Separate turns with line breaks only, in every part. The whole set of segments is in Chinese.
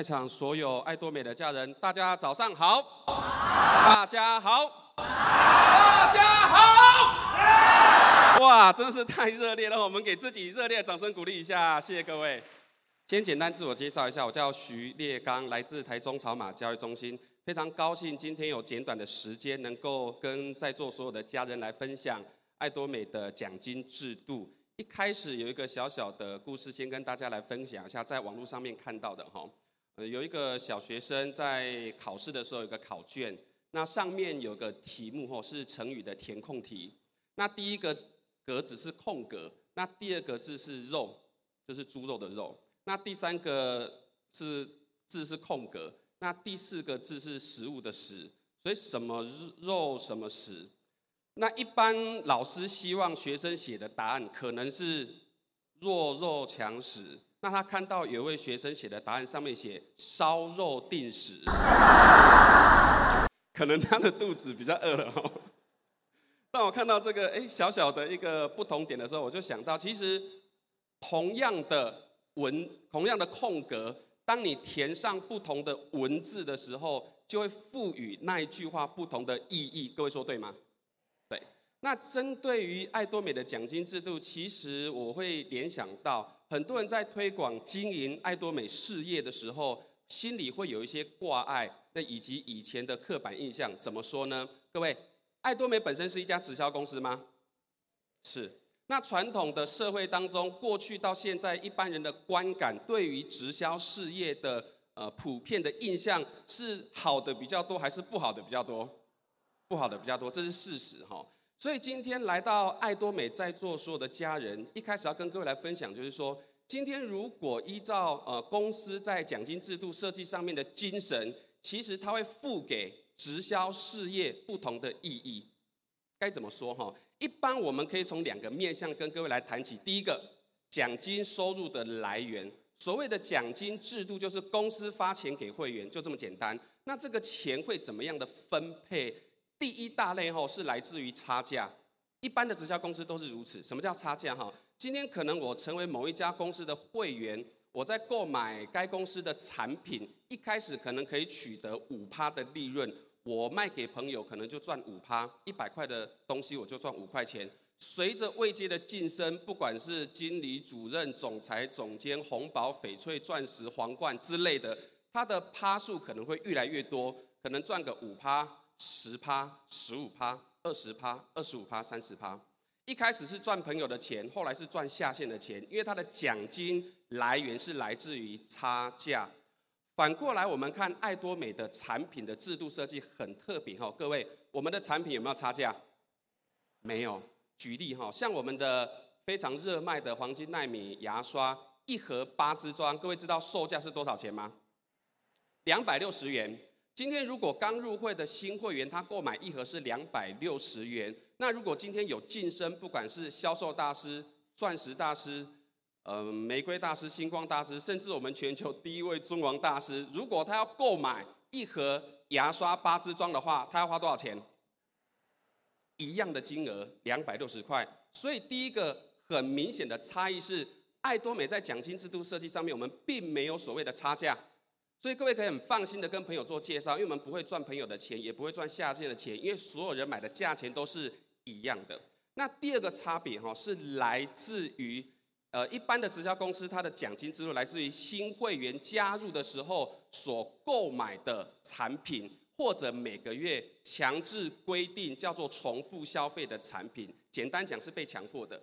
在场所有爱多美的家人，大家早上好！大家好！大家好！哇，真是太热烈了！我们给自己热烈的掌声鼓励一下，谢谢各位。先简单自我介绍一下，我叫徐烈刚，来自台中草马教育中心。非常高兴今天有简短的时间，能够跟在座所有的家人来分享爱多美的奖金制度。一开始有一个小小的故事，先跟大家来分享一下，在网络上面看到的哈。有一个小学生在考试的时候有个考卷，那上面有个题目吼是成语的填空题。那第一个格子是空格，那第二个字是肉，就是猪肉的肉。那第三个是字是空格，那第四个字是食物的食，所以什么肉什么食。那一般老师希望学生写的答案可能是弱肉强食。那他看到有位学生写的答案上面写烧肉定食，可能他的肚子比较饿了哦。当我看到这个哎小小的一个不同点的时候，我就想到，其实同样的。文同样的空格，当你填上不同的文字的时候，就会赋予那一句话不同的意义。各位说对吗？对。那针对于爱多美的奖金制度，其实我会联想到，很多人在推广经营爱多美事业的时候，心里会有一些挂碍，那以及以前的刻板印象，怎么说呢？各位，爱多美本身是一家直销公司吗？是。那传统的社会当中，过去到现在，一般人的观感对于直销事业的呃普遍的印象是好的比较多，还是不好的比较多？不好的比较多，这是事实哈。所以今天来到爱多美，在座所有的家人，一开始要跟各位来分享，就是说，今天如果依照呃公司在奖金制度设计上面的精神，其实它会赋给直销事业不同的意义。该怎么说哈？一般我们可以从两个面向跟各位来谈起。第一个，奖金收入的来源。所谓的奖金制度，就是公司发钱给会员，就这么简单。那这个钱会怎么样的分配？第一大类哈是来自于差价。一般的直销公司都是如此。什么叫差价哈？今天可能我成为某一家公司的会员，我在购买该公司的产品，一开始可能可以取得五趴的利润。我卖给朋友可能就赚五趴，一百块的东西我就赚五块钱。随着位阶的晋升，不管是经理、主任、总裁、总监、红宝、翡翠、钻石、皇冠之类的，它的趴数可能会越来越多，可能赚个五趴、十趴、十五趴、二十趴、二十五趴、三十趴。一开始是赚朋友的钱，后来是赚下线的钱，因为他的奖金来源是来自于差价。反过来，我们看爱多美的产品的制度设计很特别哈，各位，我们的产品有没有差价？没有。举例哈，像我们的非常热卖的黄金奈米牙刷，一盒八支装，各位知道售价是多少钱吗？两百六十元。今天如果刚入会的新会员，他购买一盒是两百六十元，那如果今天有晋升，不管是销售大师、钻石大师。呃，玫瑰大师、星光大师，甚至我们全球第一位尊王大师，如果他要购买一盒牙刷八支装的话，他要花多少钱？一样的金额，两百六十块。所以第一个很明显的差异是，爱多美在奖金制度设计上面，我们并没有所谓的差价。所以各位可以很放心的跟朋友做介绍，因为我们不会赚朋友的钱，也不会赚下线的钱，因为所有人买的价钱都是一样的。那第二个差别哈，是来自于。呃，一般的直销公司，它的奖金之路来自于新会员加入的时候所购买的产品，或者每个月强制规定叫做重复消费的产品。简单讲是被强迫的，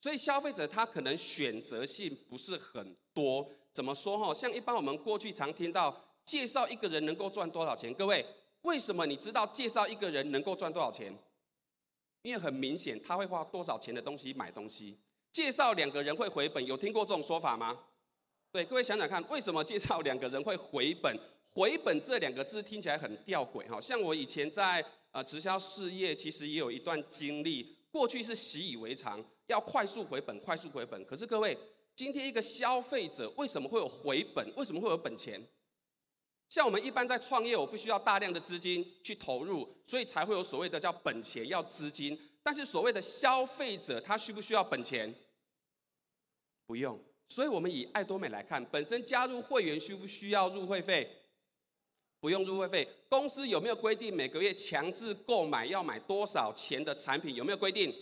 所以消费者他可能选择性不是很多。怎么说哈？像一般我们过去常听到介绍一个人能够赚多少钱，各位为什么你知道介绍一个人能够赚多少钱？因为很明显他会花多少钱的东西买东西。介绍两个人会回本，有听过这种说法吗？对，各位想想看，为什么介绍两个人会回本？回本这两个字听起来很吊诡，哈，像我以前在呃直销事业，其实也有一段经历。过去是习以为常，要快速回本，快速回本。可是各位，今天一个消费者为什么会有回本？为什么会有本钱？像我们一般在创业，我不需要大量的资金去投入，所以才会有所谓的叫本钱，要资金。但是所谓的消费者，他需不需要本钱？不用，所以我们以爱多美来看，本身加入会员需不需要入会费？不用入会费。公司有没有规定每个月强制购买要买多少钱的产品？有没有规定？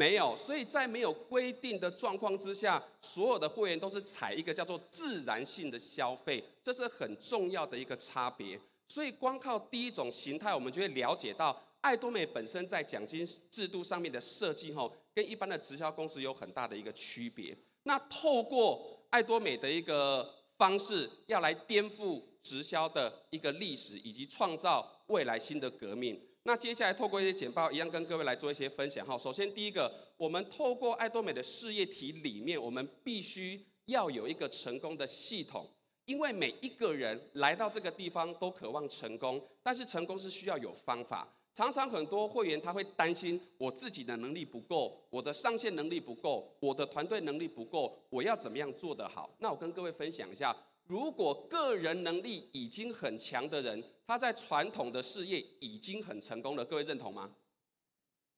没有。所以在没有规定的状况之下，所有的会员都是采一个叫做自然性的消费，这是很重要的一个差别。所以光靠第一种形态，我们就会了解到爱多美本身在奖金制度上面的设计后，跟一般的直销公司有很大的一个区别。那透过爱多美的一个方式，要来颠覆。直销的一个历史，以及创造未来新的革命。那接下来透过一些简报，一样跟各位来做一些分享哈。首先第一个，我们透过爱多美的事业体里面，我们必须要有一个成功的系统，因为每一个人来到这个地方都渴望成功，但是成功是需要有方法。常常很多会员他会担心，我自己的能力不够，我的上线能力不够，我的团队能力不够，我要怎么样做得好？那我跟各位分享一下。如果个人能力已经很强的人，他在传统的事业已经很成功了，各位认同吗？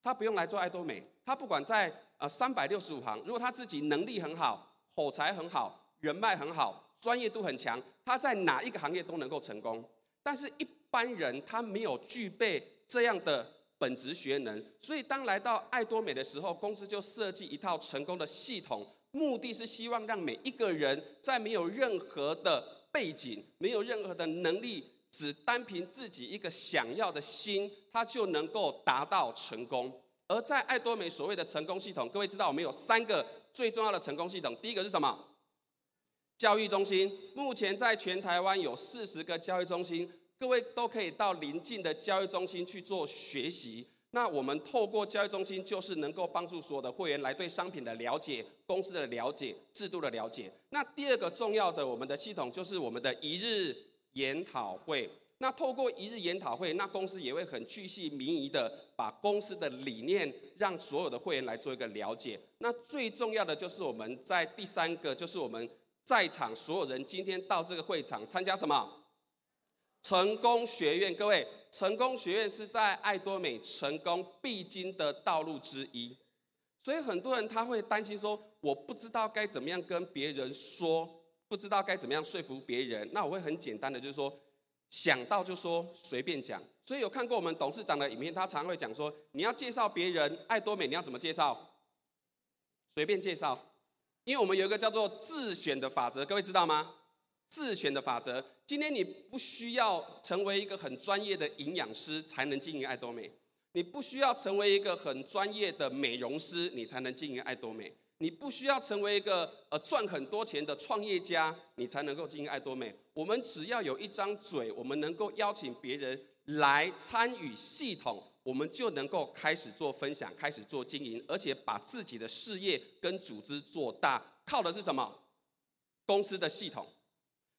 他不用来做爱多美，他不管在呃三百六十五行，如果他自己能力很好，口才很好，人脉很好，专业度很强，他在哪一个行业都能够成功。但是一般人他没有具备这样的本职学能，所以当来到爱多美的时候，公司就设计一套成功的系统。目的是希望让每一个人在没有任何的背景、没有任何的能力，只单凭自己一个想要的心，他就能够达到成功。而在爱多美所谓的成功系统，各位知道我们有三个最重要的成功系统。第一个是什么？教育中心。目前在全台湾有四十个教育中心，各位都可以到邻近的教育中心去做学习。那我们透过教育中心，就是能够帮助所有的会员来对商品的了解、公司的了解、制度的了解。那第二个重要的我们的系统就是我们的一日研讨会。那透过一日研讨会，那公司也会很巨细靡遗的把公司的理念让所有的会员来做一个了解。那最重要的就是我们在第三个，就是我们在场所有人今天到这个会场参加什么？成功学院，各位，成功学院是在爱多美成功必经的道路之一，所以很多人他会担心说，我不知道该怎么样跟别人说，不知道该怎么样说服别人。那我会很简单的就是说，想到就说，随便讲。所以有看过我们董事长的影片，他常会讲说，你要介绍别人爱多美，你要怎么介绍？随便介绍，因为我们有一个叫做自选的法则，各位知道吗？自选的法则。今天你不需要成为一个很专业的营养师才能经营爱多美，你不需要成为一个很专业的美容师你才能经营爱多美，你不需要成为一个呃赚很多钱的创业家你才能够经营爱多美。我们只要有一张嘴，我们能够邀请别人来参与系统，我们就能够开始做分享，开始做经营，而且把自己的事业跟组织做大，靠的是什么？公司的系统。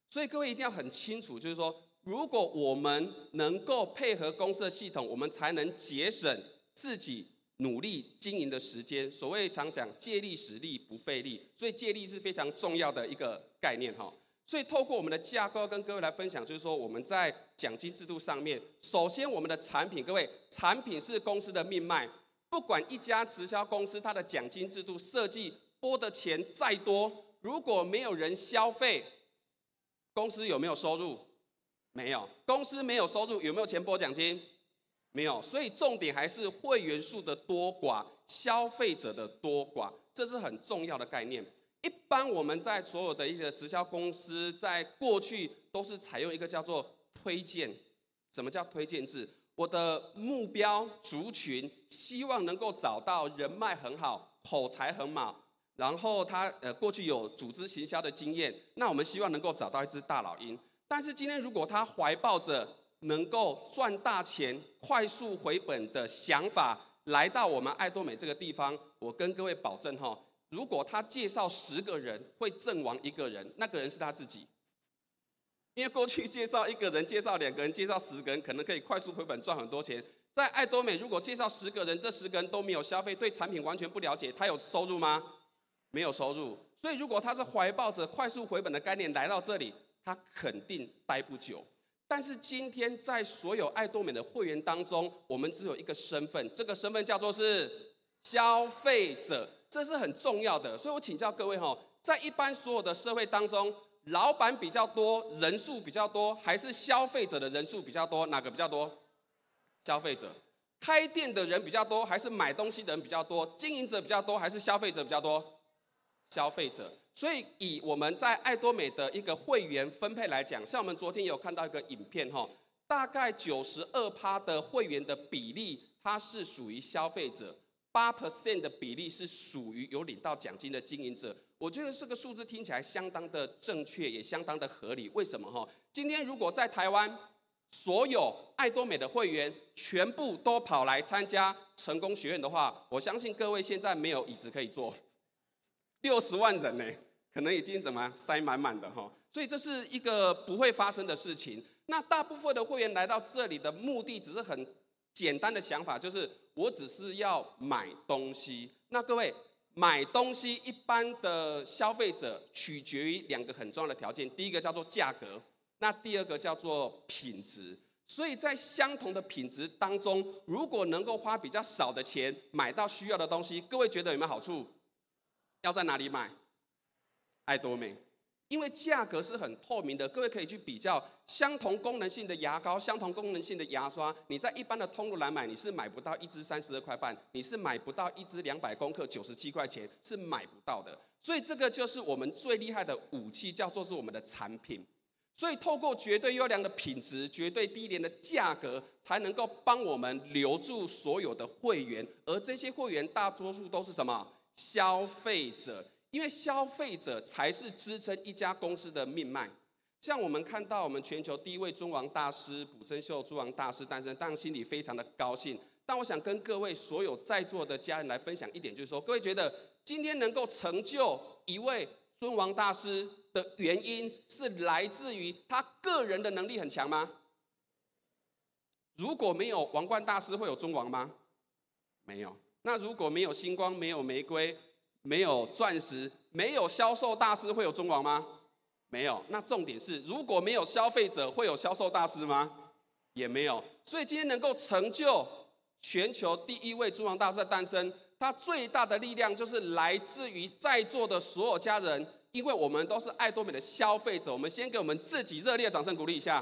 所以各位一定要很清楚，就是说，如果我们能够配合公司的系统，我们才能节省自己努力经营的时间。所谓常讲借力使力不费力，所以借力是非常重要的一个概念哈。所以透过我们的架构跟各位来分享，就是说我们在奖金制度上面，首先我们的产品，各位产品是公司的命脉，不管一家直销公司它的奖金制度设计拨的钱再多，如果没有人消费。公司有没有收入？没有。公司没有收入，有没有钱拨奖金？没有。所以重点还是会员数的多寡，消费者的多寡，这是很重要的概念。一般我们在所有的一些直销公司，在过去都是采用一个叫做推荐。什么叫推荐制？我的目标族群希望能够找到人脉很好、口才很好。然后他呃过去有组织行销的经验，那我们希望能够找到一只大老鹰。但是今天如果他怀抱着能够赚大钱、快速回本的想法来到我们爱多美这个地方，我跟各位保证哈，如果他介绍十个人会阵亡一个人，那个人是他自己。因为过去介绍一个人、介绍两个人、介绍十个人，可能可以快速回本赚很多钱。在爱多美，如果介绍十个人，这十个人都没有消费，对产品完全不了解，他有收入吗？没有收入，所以如果他是怀抱着快速回本的概念来到这里，他肯定待不久。但是今天在所有爱多美的会员当中，我们只有一个身份，这个身份叫做是消费者，这是很重要的。所以我请教各位哈，在一般所有的社会当中，老板比较多，人数比较多，还是消费者的人数比较多？哪个比较多？消费者。开店的人比较多，还是买东西的人比较多？经营者比较多，还是消费者比较多？消费者。所以以我们在爱多美的一个会员分配来讲，像我们昨天有看到一个影片哈，大概九十二趴的会员的比例，它是属于消费者。八 percent 的比例是属于有领到奖金的经营者，我觉得这个数字听起来相当的正确，也相当的合理。为什么哈？今天如果在台湾，所有爱多美的会员全部都跑来参加成功学院的话，我相信各位现在没有椅子可以坐，六十万人呢，可能已经怎么塞满满的哈。所以这是一个不会发生的事情。那大部分的会员来到这里的目的只是很简单的想法，就是。我只是要买东西。那各位买东西，一般的消费者取决于两个很重要的条件，第一个叫做价格，那第二个叫做品质。所以在相同的品质当中，如果能够花比较少的钱买到需要的东西，各位觉得有没有好处？要在哪里买？爱多美。因为价格是很透明的，各位可以去比较相同功能性的牙膏、相同功能性的牙刷，你在一般的通路来买，你是买不到一支三十二块半，你是买不到一支两百公克九十七块钱，是买不到的。所以这个就是我们最厉害的武器，叫做是我们的产品。所以透过绝对优良的品质、绝对低廉的价格，才能够帮我们留住所有的会员，而这些会员大多数都是什么？消费者。因为消费者才是支撑一家公司的命脉，像我们看到我们全球第一位尊王大师卜珍秀尊王大师诞生，当然心里非常的高兴。但我想跟各位所有在座的家人来分享一点，就是说，各位觉得今天能够成就一位尊王大师的原因，是来自于他个人的能力很强吗？如果没有王冠大师，会有尊王吗？没有。那如果没有星光，没有玫瑰？没有钻石，没有销售大师，会有尊王吗？没有。那重点是，如果没有消费者，会有销售大师吗？也没有。所以今天能够成就全球第一位中王大师的诞生，他最大的力量就是来自于在座的所有家人，因为我们都是爱多美的消费者。我们先给我们自己热烈掌声鼓励一下。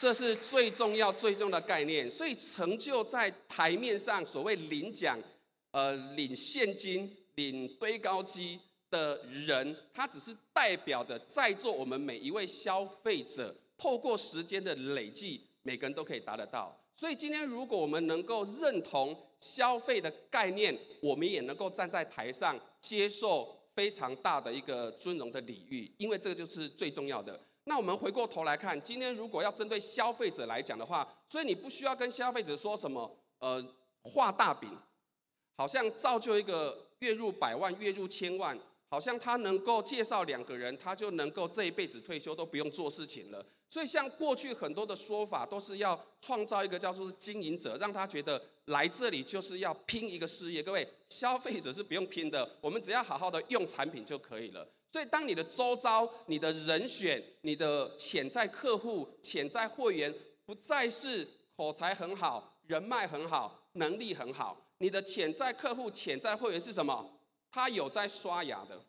这是最重要、最重要的概念，所以成就在台面上所谓领奖、呃领现金、领堆高机的人，他只是代表的在座我们每一位消费者，透过时间的累计，每个人都可以达得到。所以今天如果我们能够认同消费的概念，我们也能够站在台上接受非常大的一个尊荣的礼遇，因为这个就是最重要的。那我们回过头来看，今天如果要针对消费者来讲的话，所以你不需要跟消费者说什么，呃，画大饼，好像造就一个月入百万、月入千万，好像他能够介绍两个人，他就能够这一辈子退休都不用做事情了。所以像过去很多的说法，都是要创造一个叫做经营者，让他觉得来这里就是要拼一个事业。各位，消费者是不用拼的，我们只要好好的用产品就可以了。所以，当你的周遭、你的人选、你的潜在客户、潜在会员不再是口才很好、人脉很好、能力很好，你的潜在客户、潜在会员是什么？他有在刷牙的，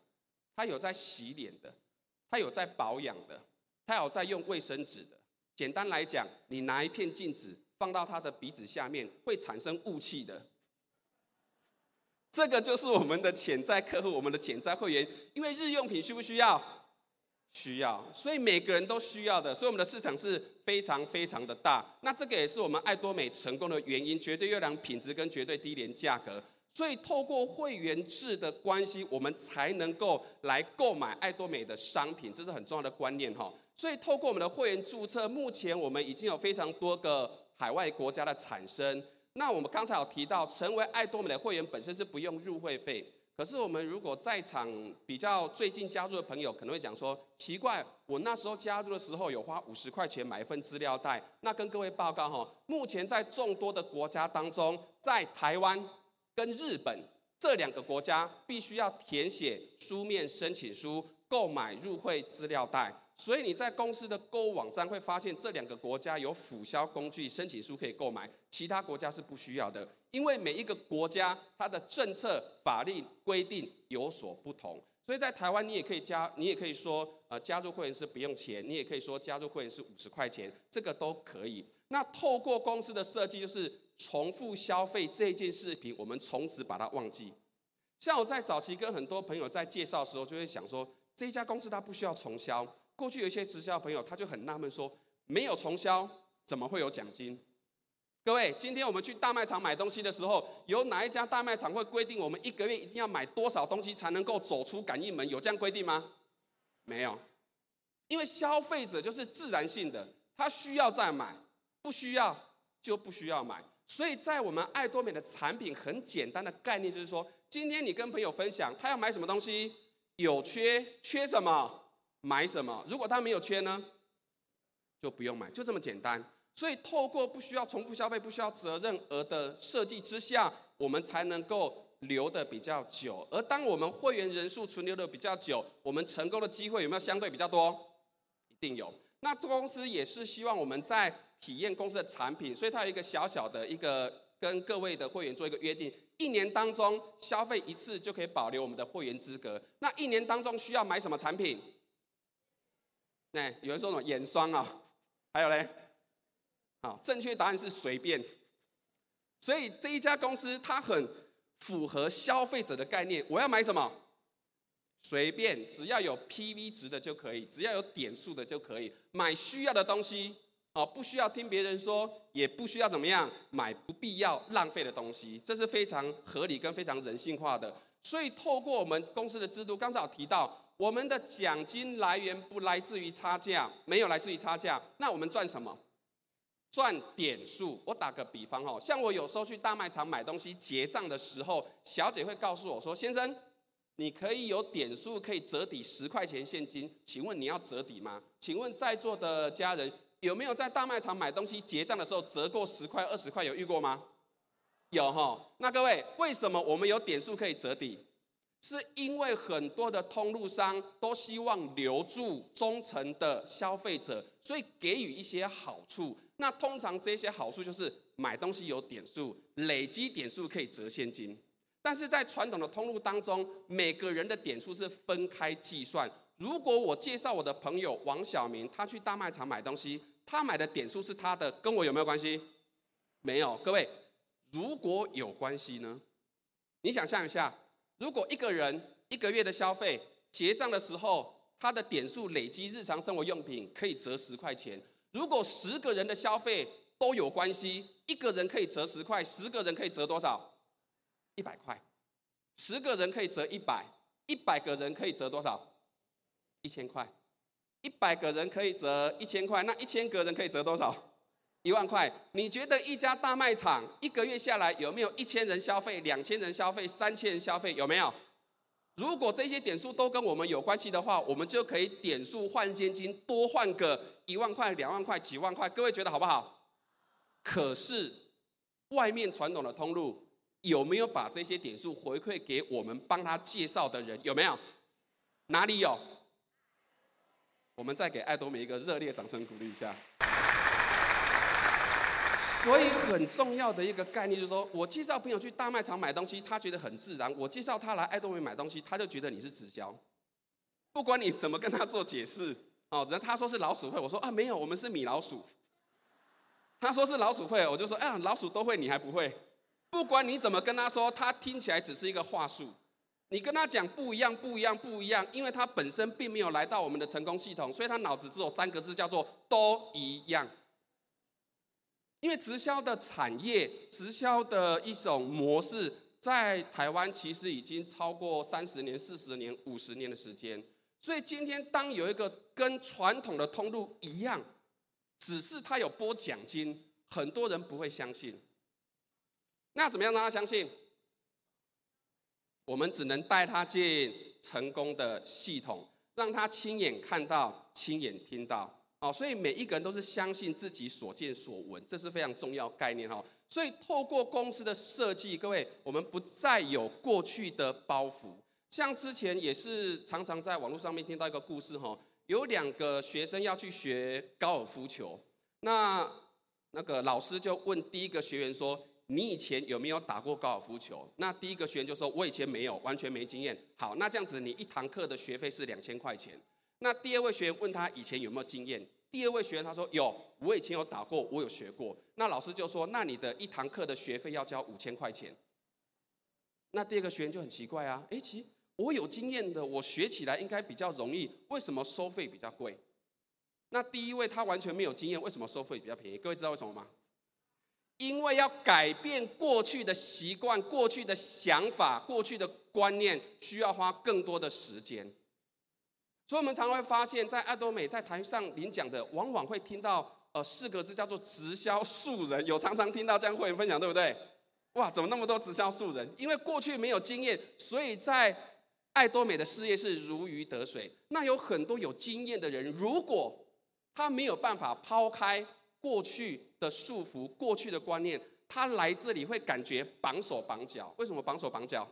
他有在洗脸的，他有在保养的，他有在用卫生纸的。简单来讲，你拿一片镜子放到他的鼻子下面，会产生雾气的。这个就是我们的潜在客户，我们的潜在会员。因为日用品需不需要？需要，所以每个人都需要的。所以我们的市场是非常非常的大。那这个也是我们爱多美成功的原因，绝对优良品质跟绝对低廉价格。所以透过会员制的关系，我们才能够来购买爱多美的商品，这是很重要的观念哈。所以透过我们的会员注册，目前我们已经有非常多个海外国家的产生。那我们刚才有提到，成为爱多美的会员本身是不用入会费。可是我们如果在场比较最近加入的朋友，可能会讲说，奇怪，我那时候加入的时候有花五十块钱买一份资料袋。那跟各位报告哈，目前在众多的国家当中，在台湾跟日本这两个国家，必须要填写书面申请书，购买入会资料袋。所以你在公司的购物网站会发现这两个国家有辅销工具申请书可以购买，其他国家是不需要的，因为每一个国家它的政策法律规定有所不同。所以在台湾你也可以加，你也可以说呃加入会员是不用钱，你也可以说加入会员是五十块钱，这个都可以。那透过公司的设计，就是重复消费这件事情，我们从此把它忘记。像我在早期跟很多朋友在介绍的时候，就会想说，这家公司它不需要重销。过去有一些直销朋友，他就很纳闷说，没有重销，怎么会有奖金？各位，今天我们去大卖场买东西的时候，有哪一家大卖场会规定我们一个月一定要买多少东西才能够走出感应门？有这样规定吗？没有，因为消费者就是自然性的，他需要再买。不需要就不需要买，所以在我们爱多美的产品很简单的概念就是说，今天你跟朋友分享，他要买什么东西，有缺缺什么买什么，如果他没有缺呢，就不用买，就这么简单。所以透过不需要重复消费、不需要责任额的设计之下，我们才能够留得比较久。而当我们会员人数存留的比较久，我们成功的机会有没有相对比较多？一定有。那这公司也是希望我们在体验公司的产品，所以它有一个小小的一个跟各位的会员做一个约定，一年当中消费一次就可以保留我们的会员资格。那一年当中需要买什么产品？那有人说什么眼霜啊？还有嘞？好，正确答案是随便。所以这一家公司它很符合消费者的概念，我要买什么？随便，只要有 PV 值的就可以，只要有点数的就可以买需要的东西。哦，不需要听别人说，也不需要怎么样买不必要浪费的东西，这是非常合理跟非常人性化的。所以透过我们公司的制度，刚才有提到，我们的奖金来源不来自于差价，没有来自于差价，那我们赚什么？赚点数。我打个比方哦，像我有时候去大卖场买东西结账的时候，小姐会告诉我说：“先生，你可以有点数可以折抵十块钱现金，请问你要折抵吗？请问在座的家人。”有没有在大卖场买东西结账的时候折过十块、二十块？有遇过吗？有哈。那各位，为什么我们有点数可以折抵？是因为很多的通路商都希望留住忠诚的消费者，所以给予一些好处。那通常这些好处就是买东西有点数，累积点数可以折现金。但是在传统的通路当中，每个人的点数是分开计算。如果我介绍我的朋友王小明，他去大卖场买东西。他买的点数是他的，跟我有没有关系？没有。各位，如果有关系呢？你想象一下，如果一个人一个月的消费结账的时候，他的点数累积日常生活用品可以折十块钱。如果十个人的消费都有关系，一个人可以折十块，十个人可以折多少？一百块。十个人可以折一百，一百个人可以折多少？一千块。一百个人可以折一千块，那一千个人可以折多少？一万块。你觉得一家大卖场一个月下来有没有一千人消费、两千人消费、三千人消费？有没有？如果这些点数都跟我们有关系的话，我们就可以点数换现金，多换个一万块、两万块、几万块。各位觉得好不好？可是外面传统的通路有没有把这些点数回馈给我们帮他介绍的人？有没有？哪里有？我们再给爱多美一个热烈掌声鼓励一下。所以很重要的一个概念就是说，我介绍朋友去大卖场买东西，他觉得很自然；我介绍他来爱多美买东西，他就觉得你是直销。不管你怎么跟他做解释，哦，只要他说是老鼠会，我说啊没有，我们是米老鼠。他说是老鼠会，我就说啊老鼠都会，你还不会？不管你怎么跟他说，他听起来只是一个话术。你跟他讲不一样，不一样，不一样，因为他本身并没有来到我们的成功系统，所以他脑子只有三个字，叫做“都一样”。因为直销的产业，直销的一种模式，在台湾其实已经超过三十年、四十年、五十年的时间。所以今天当有一个跟传统的通路一样，只是他有拨奖金，很多人不会相信。那怎么样让他相信？我们只能带他进成功的系统，让他亲眼看到、亲眼听到。哦，所以每一个人都是相信自己所见所闻，这是非常重要概念哈。所以透过公司的设计，各位，我们不再有过去的包袱。像之前也是常常在网络上面听到一个故事哈，有两个学生要去学高尔夫球，那那个老师就问第一个学员说：“你以前有没有打过高尔夫球？”那第一个学员就说：“我以前没有，完全没经验。”好，那这样子你一堂课的学费是两千块钱。那第二位学员问他以前有没有经验？第二位学员他说：“有，我以前有打过，我有学过。”那老师就说：“那你的一堂课的学费要交五千块钱。”那第二个学员就很奇怪啊，诶，其实我有经验的，我学起来应该比较容易，为什么收费比较贵？那第一位他完全没有经验，为什么收费比较便宜？各位知道为什么吗？因为要改变过去的习惯、过去的想法、过去的观念，需要花更多的时间。所以，我们常常会发现，在爱多美在台上领讲的，往往会听到呃四个字，叫做“直销素人”。有常常听到这样会员分享，对不对？哇，怎么那么多直销素人？因为过去没有经验，所以在爱多美的事业是如鱼得水。那有很多有经验的人，如果他没有办法抛开过去的束缚、过去的观念，他来这里会感觉绑手绑脚。为什么绑手绑脚？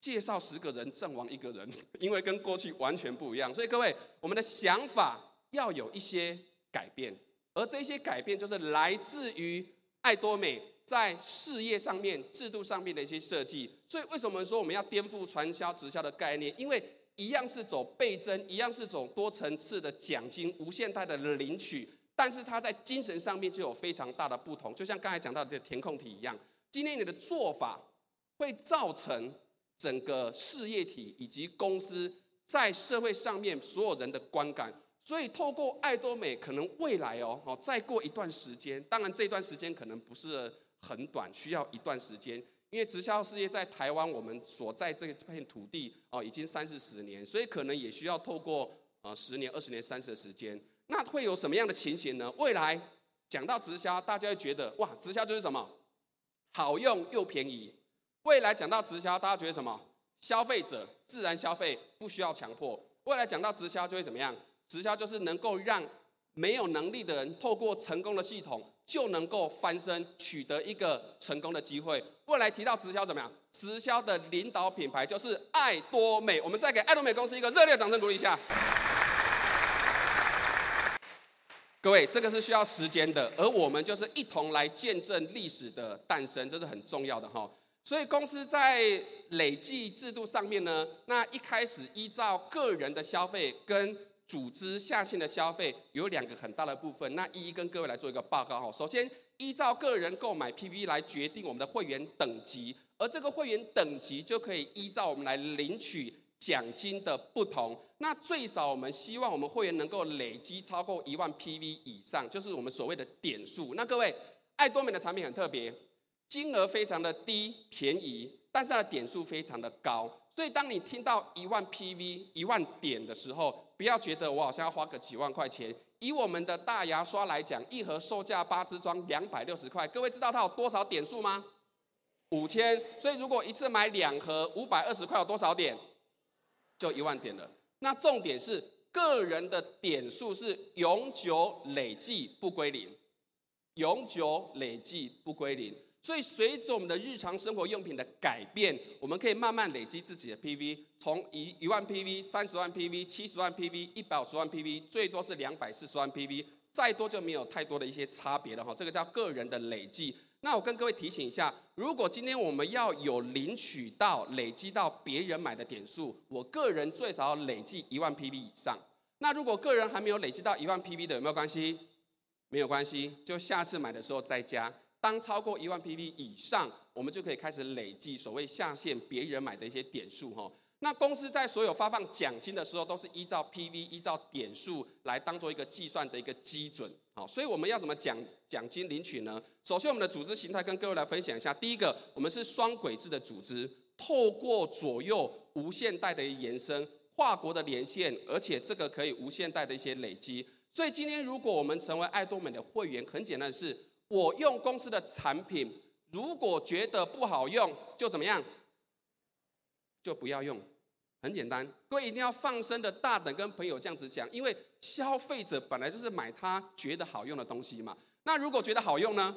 介绍十个人，阵亡一个人，因为跟过去完全不一样。所以各位，我们的想法要有一些改变，而这些改变就是来自于爱多美。在事业上面、制度上面的一些设计，所以为什么说我们要颠覆传销、直销的概念？因为一样是走倍增，一样是走多层次的奖金、无限大的领取，但是它在精神上面就有非常大的不同。就像刚才讲到的填空题一样，今天你的做法会造成整个事业体以及公司在社会上面所有人的观感。所以透过爱多美，可能未来哦哦，再过一段时间，当然这段时间可能不是。很短，需要一段时间，因为直销事业在台湾，我们所在这片土地哦，已经三四十年，所以可能也需要透过呃十年、二十年、三十的时间。那会有什么样的情形呢？未来讲到直销，大家会觉得哇，直销就是什么？好用又便宜。未来讲到直销，大家觉得什么？消费者自然消费，不需要强迫。未来讲到直销就会怎么样？直销就是能够让没有能力的人透过成功的系统。就能够翻身，取得一个成功的机会。未来提到直销怎么样？直销的领导品牌就是爱多美。我们再给爱多美公司一个热烈掌声鼓励一下。各位，这个是需要时间的，而我们就是一同来见证历史的诞生，这是很重要的哈。所以公司在累计制度上面呢，那一开始依照个人的消费跟组织下线的消费有两个很大的部分，那一一跟各位来做一个报告哈。首先，依照个人购买 PV 来决定我们的会员等级，而这个会员等级就可以依照我们来领取奖金的不同。那最少我们希望我们会员能够累积超过一万 PV 以上，就是我们所谓的点数。那各位，爱多美的产品很特别，金额非常的低便宜，但是它的点数非常的高。所以当你听到一万 PV 一万点的时候，不要觉得我好像要花个几万块钱。以我们的大牙刷来讲，一盒售价八支装两百六十块。各位知道它有多少点数吗？五千。所以如果一次买两盒五百二十块，有多少点？就一万点了。那重点是个人的点数是永久累计不归零，永久累计不归零。所以，随着我们的日常生活用品的改变，我们可以慢慢累积自己的 PV，从一一万 PV、三十万 PV、七十万 PV、一百五十万 PV，最多是两百四十万 PV，再多就没有太多的一些差别了哈。这个叫个人的累计。那我跟各位提醒一下，如果今天我们要有领取到累积到别人买的点数，我个人最少要累计一万 PV 以上。那如果个人还没有累积到一万 PV 的，有没有关系？没有关系，就下次买的时候再加。当超过一万 PV 以上，我们就可以开始累计所谓下线别人买的一些点数哈。那公司在所有发放奖金的时候，都是依照 PV、依照点数来当做一个计算的一个基准。好，所以我们要怎么奖奖金领取呢？首先，我们的组织形态跟各位来分享一下。第一个，我们是双轨制的组织，透过左右无限代的延伸，跨国的连线，而且这个可以无限代的一些累积。所以今天如果我们成为爱多美的会员，很简单的是。我用公司的产品，如果觉得不好用，就怎么样？就不要用，很简单。各位一定要放声的大胆跟朋友这样子讲，因为消费者本来就是买他觉得好用的东西嘛。那如果觉得好用呢，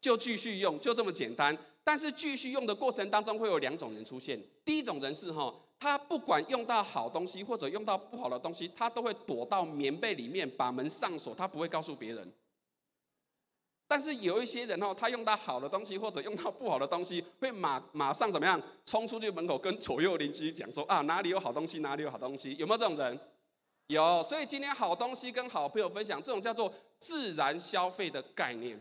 就继续用，就这么简单。但是继续用的过程当中会有两种人出现。第一种人是哈，他不管用到好东西或者用到不好的东西，他都会躲到棉被里面，把门上锁，他不会告诉别人。但是有一些人哦，他用到好的东西或者用到不好的东西，会马马上怎么样？冲出去门口跟左右邻居讲说啊，哪里有好东西，哪里有好东西，有没有这种人？有。所以今天好东西跟好朋友分享，这种叫做自然消费的概念。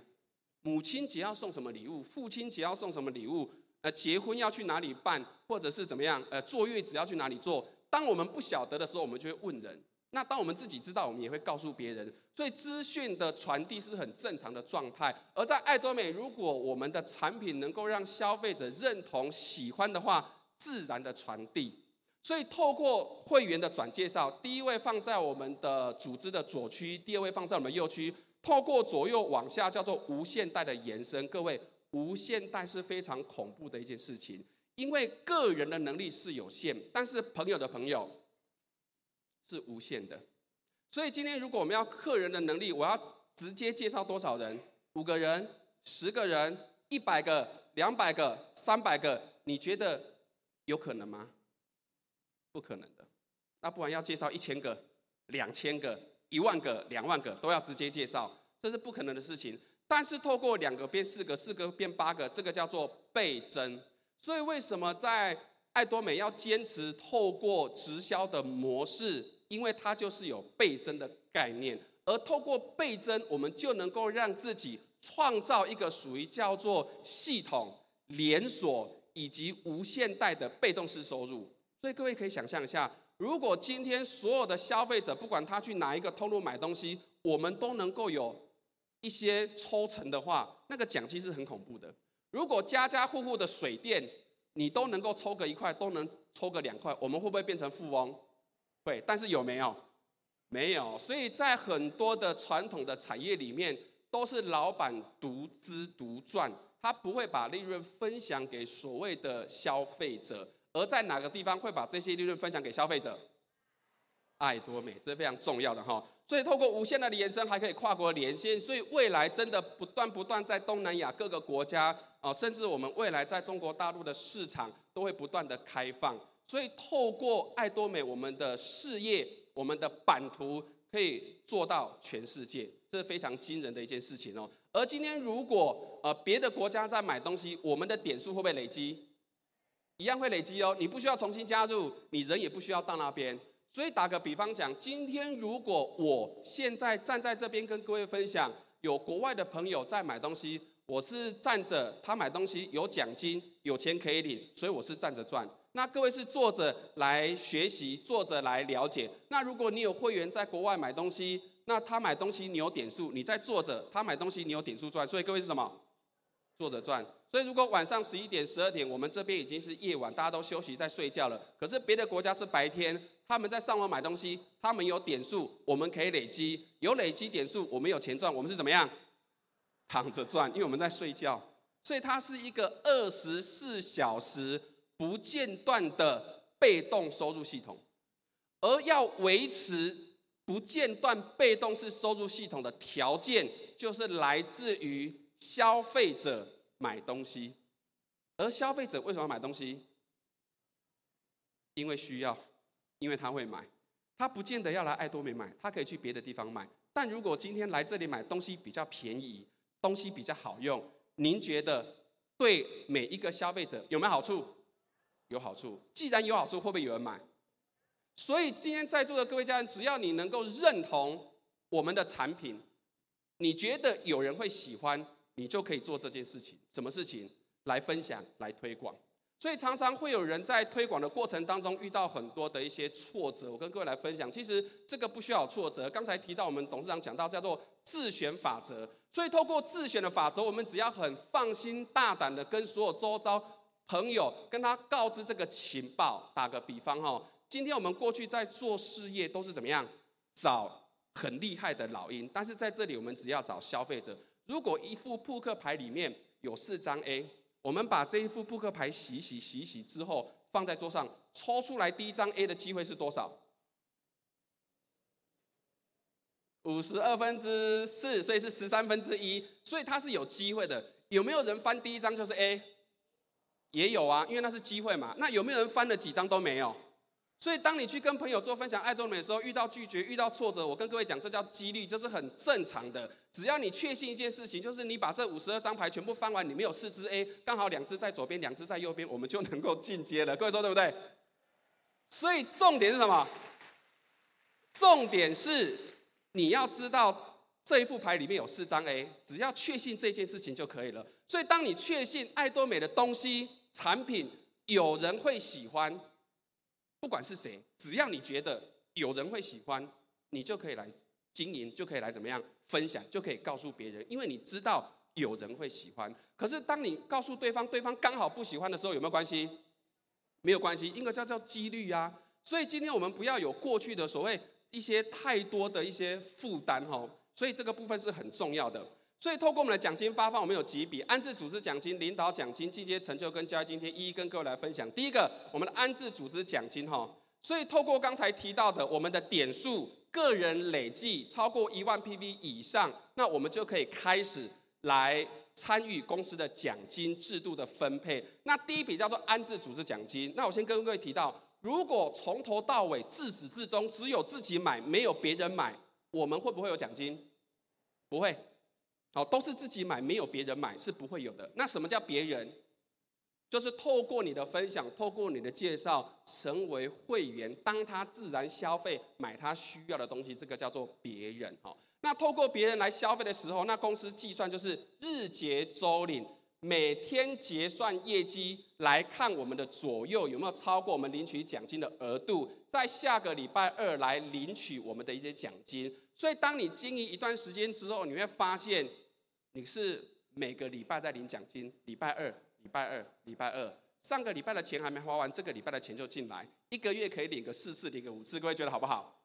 母亲节要送什么礼物？父亲节要送什么礼物？呃，结婚要去哪里办，或者是怎么样？呃，坐月子要去哪里做？当我们不晓得的时候，我们就会问人。那当我们自己知道，我们也会告诉别人，所以资讯的传递是很正常的状态。而在爱多美，如果我们的产品能够让消费者认同、喜欢的话，自然的传递。所以透过会员的转介绍，第一位放在我们的组织的左区，第二位放在我们右区。透过左右往下叫做无限代的延伸。各位，无限代是非常恐怖的一件事情，因为个人的能力是有限，但是朋友的朋友。是无限的，所以今天如果我们要客人的能力，我要直接介绍多少人？五个人、十个人、一百个、两百个、三百个，你觉得有可能吗？不可能的。那不然要介绍一千个、两千个、一万个、两万个，都要直接介绍，这是不可能的事情。但是透过两个变四个，四个变八个，这个叫做倍增。所以为什么在爱多美要坚持透过直销的模式？因为它就是有倍增的概念，而透过倍增，我们就能够让自己创造一个属于叫做系统、连锁以及无限代的被动式收入。所以各位可以想象一下，如果今天所有的消费者，不管他去哪一个通路买东西，我们都能够有一些抽成的话，那个奖金是很恐怖的。如果家家户户的水电你都能够抽个一块，都能抽个两块，我们会不会变成富翁？会，但是有没有？没有。所以在很多的传统的产业里面，都是老板独资独赚，他不会把利润分享给所谓的消费者。而在哪个地方会把这些利润分享给消费者？爱多美，这是非常重要的哈。所以透过无限的延伸，还可以跨国连线。所以未来真的不断不断在东南亚各个国家啊，甚至我们未来在中国大陆的市场都会不断的开放。所以，透过爱多美，我们的事业、我们的版图可以做到全世界，这是非常惊人的一件事情哦。而今天，如果呃别的国家在买东西，我们的点数会不会累积？一样会累积哦。你不需要重新加入，你人也不需要到那边。所以打个比方讲，今天如果我现在站在这边跟各位分享，有国外的朋友在买东西，我是站着，他买东西有奖金，有钱可以领，所以我是站着赚。那各位是坐着来学习，坐着来了解。那如果你有会员在国外买东西，那他买东西你有点数，你在坐着，他买东西你有点数赚。所以各位是什么？坐着赚。所以如果晚上十一点、十二点，我们这边已经是夜晚，大家都休息在睡觉了。可是别的国家是白天，他们在上网买东西，他们有点数，我们可以累积，有累积点数，我们有钱赚。我们是怎么样？躺着赚，因为我们在睡觉。所以它是一个二十四小时。不间断的被动收入系统，而要维持不间断被动式收入系统的条件，就是来自于消费者买东西。而消费者为什么买东西？因为需要，因为他会买。他不见得要来爱多美买，他可以去别的地方买。但如果今天来这里买东西比较便宜，东西比较好用，您觉得对每一个消费者有没有好处？有好处，既然有好处，会不会有人买？所以今天在座的各位家人，只要你能够认同我们的产品，你觉得有人会喜欢，你就可以做这件事情。什么事情？来分享，来推广。所以常常会有人在推广的过程当中遇到很多的一些挫折。我跟各位来分享，其实这个不需要挫折。刚才提到我们董事长讲到叫做自选法则，所以透过自选的法则，我们只要很放心大胆的跟所有周遭。朋友跟他告知这个情报，打个比方哈，今天我们过去在做事业都是怎么样？找很厉害的老鹰，但是在这里我们只要找消费者。如果一副扑克牌里面有四张 A，我们把这一副扑克牌洗洗洗洗之后放在桌上，抽出来第一张 A 的机会是多少？五十二分之四，所以是十三分之一，所以它是有机会的。有没有人翻第一张就是 A？也有啊，因为那是机会嘛。那有没有人翻了几张都没有？所以，当你去跟朋友做分享爱多美的时候，遇到拒绝、遇到挫折，我跟各位讲，这叫几率，这是很正常的。只要你确信一件事情，就是你把这五十二张牌全部翻完，里面有四支 A，刚好两支在左边，两支在右边，我们就能够进阶了。各位说对不对？所以重点是什么？重点是你要知道这一副牌里面有四张 A，只要确信这件事情就可以了。所以，当你确信爱多美的东西、产品有人会喜欢。不管是谁，只要你觉得有人会喜欢，你就可以来经营，就可以来怎么样分享，就可以告诉别人，因为你知道有人会喜欢。可是当你告诉对方，对方刚好不喜欢的时候，有没有关系？没有关系，应该叫叫几率啊。所以今天我们不要有过去的所谓一些太多的一些负担哈。所以这个部分是很重要的。所以，透过我们的奖金发放，我们有几笔安置组织奖金、领导奖金、进阶成就跟教育津贴，一一跟各位来分享。第一个，我们的安置组织奖金哈。所以，透过刚才提到的我们的点数，个人累计超过一万 PV 以上，那我们就可以开始来参与公司的奖金制度的分配。那第一笔叫做安置组织奖金。那我先跟各位提到，如果从头到尾自始至终只有自己买，没有别人买，我们会不会有奖金？不会。好，都是自己买，没有别人买是不会有的。那什么叫别人？就是透过你的分享，透过你的介绍，成为会员，当他自然消费，买他需要的东西，这个叫做别人。好，那透过别人来消费的时候，那公司计算就是日结周领，每天结算业绩来看我们的左右有没有超过我们领取奖金的额度，在下个礼拜二来领取我们的一些奖金。所以，当你经营一段时间之后，你会发现。你是每个礼拜在领奖金，礼拜二、礼拜二、礼拜二，上个礼拜的钱还没花完，这个礼拜的钱就进来，一个月可以领个四次，领个五次，各位觉得好不好？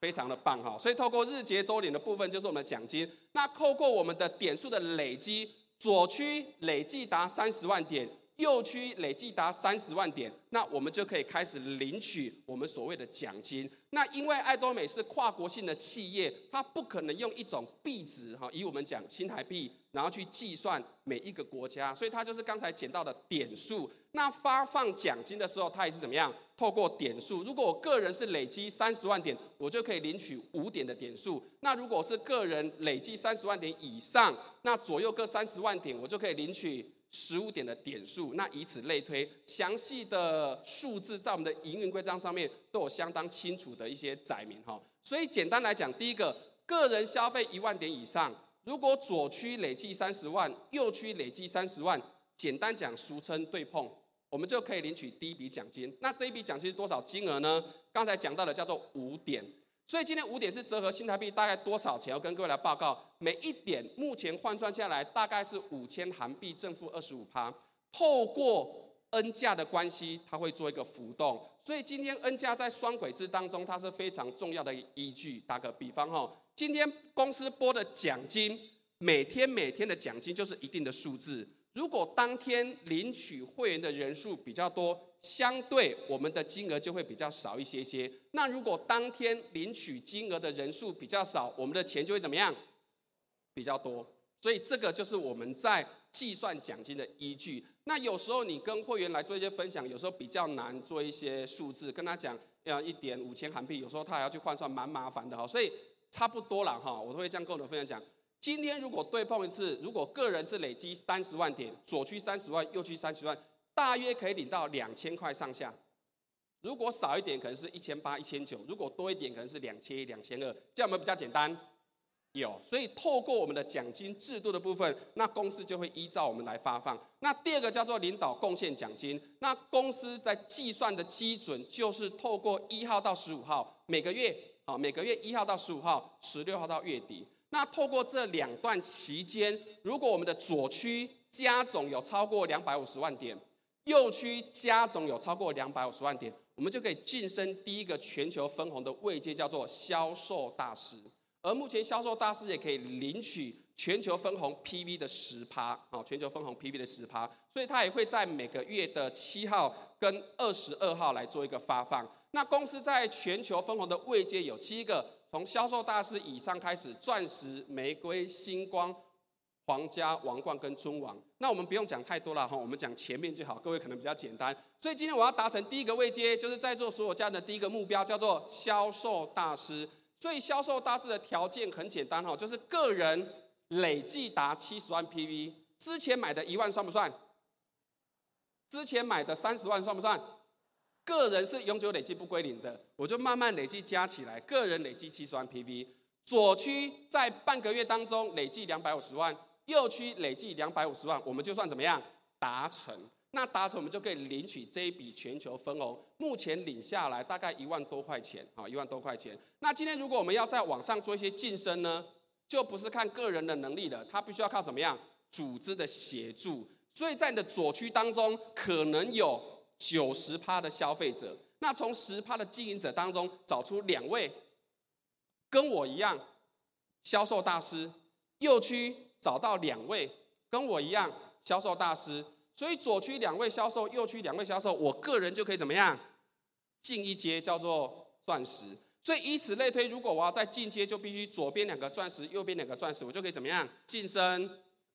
非常的棒哈！所以透过日结周领的部分就是我们的奖金，那透过我们的点数的累积，左区累计达三十万点。右区累计达三十万点，那我们就可以开始领取我们所谓的奖金。那因为爱多美是跨国性的企业，它不可能用一种币值哈，以我们讲新台币，然后去计算每一个国家，所以它就是刚才讲到的点数。那发放奖金的时候，它也是怎么样？透过点数。如果我个人是累积三十万点，我就可以领取五点的点数。那如果是个人累积三十万点以上，那左右各三十万点，我就可以领取。十五点的点数，那以此类推，详细的数字在我们的营运规章上面都有相当清楚的一些载明哈。所以简单来讲，第一个，个人消费一万点以上，如果左区累计三十万，右区累计三十万，简单讲，俗称对碰，我们就可以领取第一笔奖金。那这一笔奖金是多少金额呢？刚才讲到的叫做五点。所以今天五点是折合新台币大概多少钱？要跟各位来报告，每一点目前换算下来大概是五千韩币，正负二十五趴。透过 N 价的关系，它会做一个浮动。所以今天 N 价在双轨制当中，它是非常重要的依据。打个比方哈，今天公司拨的奖金，每天每天的奖金就是一定的数字。如果当天领取会员的人数比较多，相对我们的金额就会比较少一些些。那如果当天领取金额的人数比较少，我们的钱就会怎么样？比较多。所以这个就是我们在计算奖金的依据。那有时候你跟会员来做一些分享，有时候比较难做一些数字，跟他讲要一点五千韩币，有时候他还要去换算，蛮麻烦的哈。所以差不多了哈，我都会这样跟我的分享讲。今天如果对碰一次，如果个人是累积三十万点，左区三十万，右区三十万。大约可以领到两千块上下，如果少一点可能是一千八、一千九，如果多一点可能是两千一、两千二，这样没比较简单？有，所以透过我们的奖金制度的部分，那公司就会依照我们来发放。那第二个叫做领导贡献奖金，那公司在计算的基准就是透过一号到十五号每个月，啊，每个月一号到十五号，十六号到月底。那透过这两段期间，如果我们的左区加总有超过两百五十万点。右区加总有超过两百五十万点，我们就可以晋升第一个全球分红的位阶，叫做销售大师。而目前销售大师也可以领取全球分红 PV 的十趴，啊，全球分红 PV 的十趴，所以他也会在每个月的七号跟二十二号来做一个发放。那公司在全球分红的位阶有七个，从销售大师以上开始，钻石、玫瑰、星光、皇家、王冠跟尊王。那我们不用讲太多了哈，我们讲前面就好，各位可能比较简单。所以今天我要达成第一个位阶，就是在座所有家人的第一个目标，叫做销售大师。所以销售大师的条件很简单哈，就是个人累计达七十万 PV，之前买的一万算不算？之前买的三十万算不算？个人是永久累计不归零的，我就慢慢累计加起来，个人累计七十万 PV。左区在半个月当中累计两百五十万，右区累计两百五十万，我们就算怎么样达成？那达成我们就可以领取这一笔全球分红。目前领下来大概一万多块钱，啊，一万多块钱。那今天如果我们要在网上做一些晋升呢，就不是看个人的能力了，它必须要靠怎么样组织的协助。所以在你的左区当中，可能有九十趴的消费者，那从十趴的经营者当中找出两位。跟我一样，销售大师，右区找到两位跟我一样销售大师，所以左区两位销售，右区两位销售，我个人就可以怎么样进一阶，叫做钻石。所以以此类推，如果我要再进阶，就必须左边两个钻石，右边两个钻石，我就可以怎么样晋升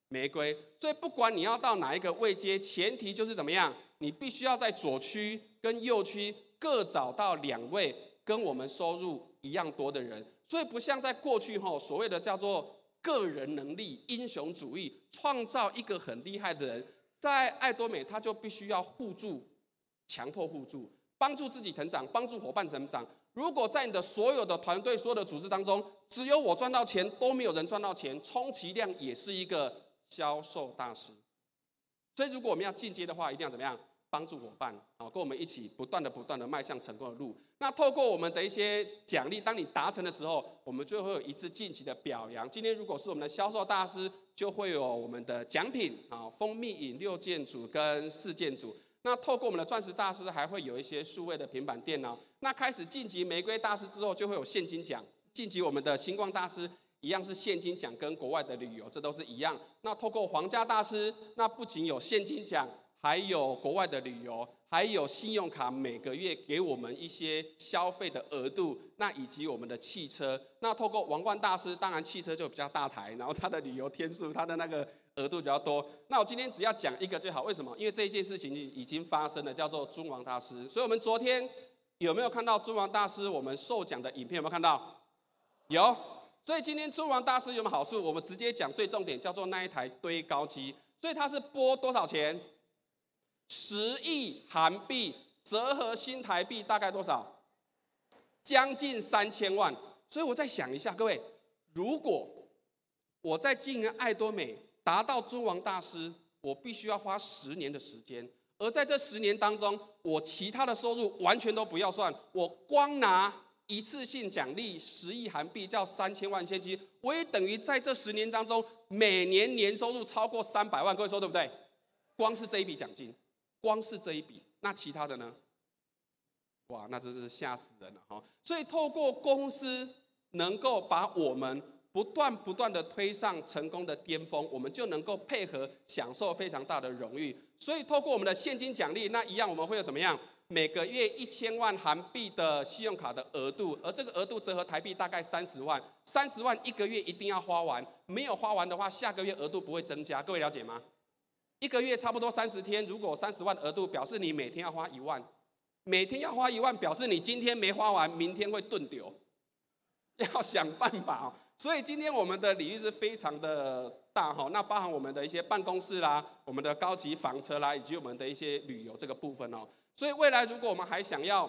玫瑰。所以不管你要到哪一个位阶，前提就是怎么样，你必须要在左区跟右区各找到两位跟我们收入一样多的人。所以不像在过去吼，所谓的叫做个人能力、英雄主义，创造一个很厉害的人，在爱多美他就必须要互助，强迫互助，帮助自己成长，帮助伙伴成长。如果在你的所有的团队、所有的组织当中，只有我赚到钱，都没有人赚到钱，充其量也是一个销售大师。所以如果我们要进阶的话，一定要怎么样？帮助伙伴，啊，跟我们一起不断的、不断的迈向成功的路。那透过我们的一些奖励，当你达成的时候，我们就会有一次晋级的表扬。今天如果是我们的销售大师，就会有我们的奖品，啊，蜂蜜饮六件组跟四件组。那透过我们的钻石大师，还会有一些数位的平板电脑。那开始晋级玫瑰大师之后，就会有现金奖。晋级我们的星光大师，一样是现金奖跟国外的旅游，这都是一样。那透过皇家大师，那不仅有现金奖。还有国外的旅游，还有信用卡每个月给我们一些消费的额度，那以及我们的汽车，那透过王冠大师，当然汽车就比较大台，然后他的旅游天数，他的那个额度比较多。那我今天只要讲一个最好，为什么？因为这一件事情已经发生了，叫做尊王大师。所以我们昨天有没有看到尊王大师我们授奖的影片？有没有看到？有。所以今天尊王大师有没有好处？我们直接讲最重点，叫做那一台堆高机。所以它是拨多少钱？十亿韩币折合新台币大概多少？将近三千万。所以我再想一下，各位，如果我在经营爱多美达到尊王大师，我必须要花十年的时间。而在这十年当中，我其他的收入完全都不要算，我光拿一次性奖励十亿韩币叫三千万现金，我也等于在这十年当中每年年收入超过三百万。各位说对不对？光是这一笔奖金。光是这一笔，那其他的呢？哇，那真是吓死人了哈！所以透过公司能够把我们不断不断的推上成功的巅峰，我们就能够配合享受非常大的荣誉。所以透过我们的现金奖励，那一样我们会有怎么样？每个月一千万韩币的信用卡的额度，而这个额度折合台币大概三十万，三十万一个月一定要花完，没有花完的话，下个月额度不会增加。各位了解吗？一个月差不多三十天，如果三十万额度，表示你每天要花一万，每天要花一万，表示你今天没花完，明天会顿丢，要想办法哦。所以今天我们的礼遇是非常的大哈，那包含我们的一些办公室啦，我们的高级房车啦，以及我们的一些旅游这个部分哦。所以未来如果我们还想要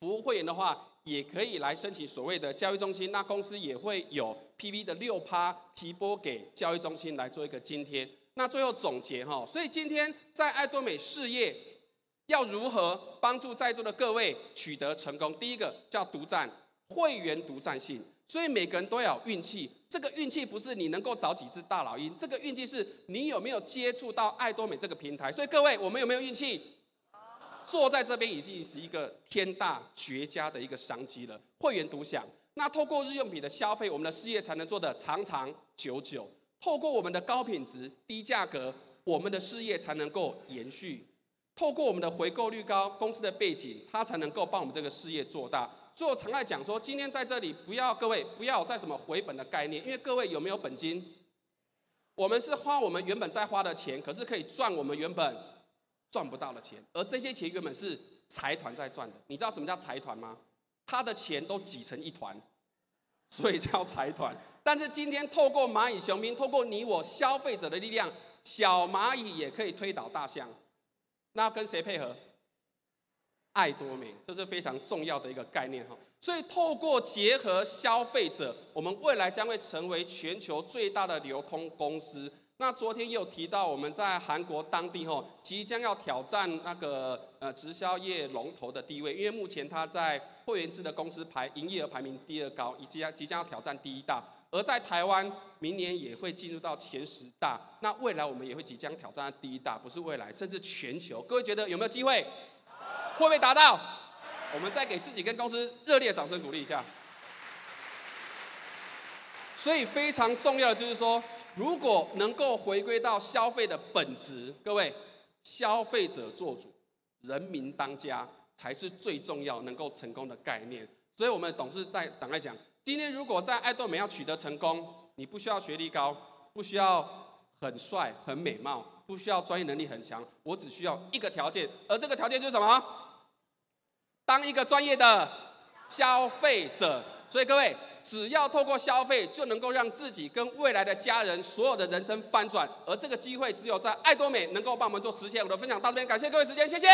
服务会员的话，也可以来申请所谓的教育中心，那公司也会有 PV 的六趴提拨给教育中心来做一个津贴。那最后总结哈，所以今天在爱多美事业要如何帮助在座的各位取得成功？第一个叫独占会员独占性，所以每个人都要有运气。这个运气不是你能够找几只大老鹰，这个运气是你有没有接触到爱多美这个平台。所以各位，我们有没有运气？坐在这边已经是一个天大绝佳的一个商机了。会员独享，那透过日用品的消费，我们的事业才能做得长长久久。透过我们的高品质、低价格，我们的事业才能够延续；透过我们的回购率高、公司的背景，它才能够帮我们这个事业做大。所以我常爱讲说，今天在这里不要各位不要再什么回本的概念，因为各位有没有本金？我们是花我们原本在花的钱，可是可以赚我们原本赚不到的钱，而这些钱原本是财团在赚的。你知道什么叫财团吗？他的钱都挤成一团，所以叫财团。但是今天透过蚂蚁雄兵，透过你我消费者的力量，小蚂蚁也可以推倒大象。那跟谁配合？爱多美，这是非常重要的一个概念哈。所以透过结合消费者，我们未来将会成为全球最大的流通公司。那昨天也有提到，我们在韩国当地吼，即将要挑战那个呃直销业龙头的地位，因为目前它在会员制的公司排营业额排名第二高，以及即将要挑战第一大。而在台湾，明年也会进入到前十大。那未来我们也会即将挑战第一大，不是未来，甚至全球。各位觉得有没有机会？会不会达到？我们再给自己跟公司热烈掌声鼓励一下。所以非常重要的就是说，如果能够回归到消费的本质，各位，消费者做主，人民当家，才是最重要能够成功的概念。所以我们董事在长来讲，今天如果在爱多美要取得成功，你不需要学历高，不需要很帅很美貌，不需要专业能力很强，我只需要一个条件，而这个条件就是什么？当一个专业的消费者，所以各位，只要透过消费，就能够让自己跟未来的家人所有的人生翻转，而这个机会只有在爱多美能够帮我们做实现。我的分享到这边，感谢各位时间，谢谢。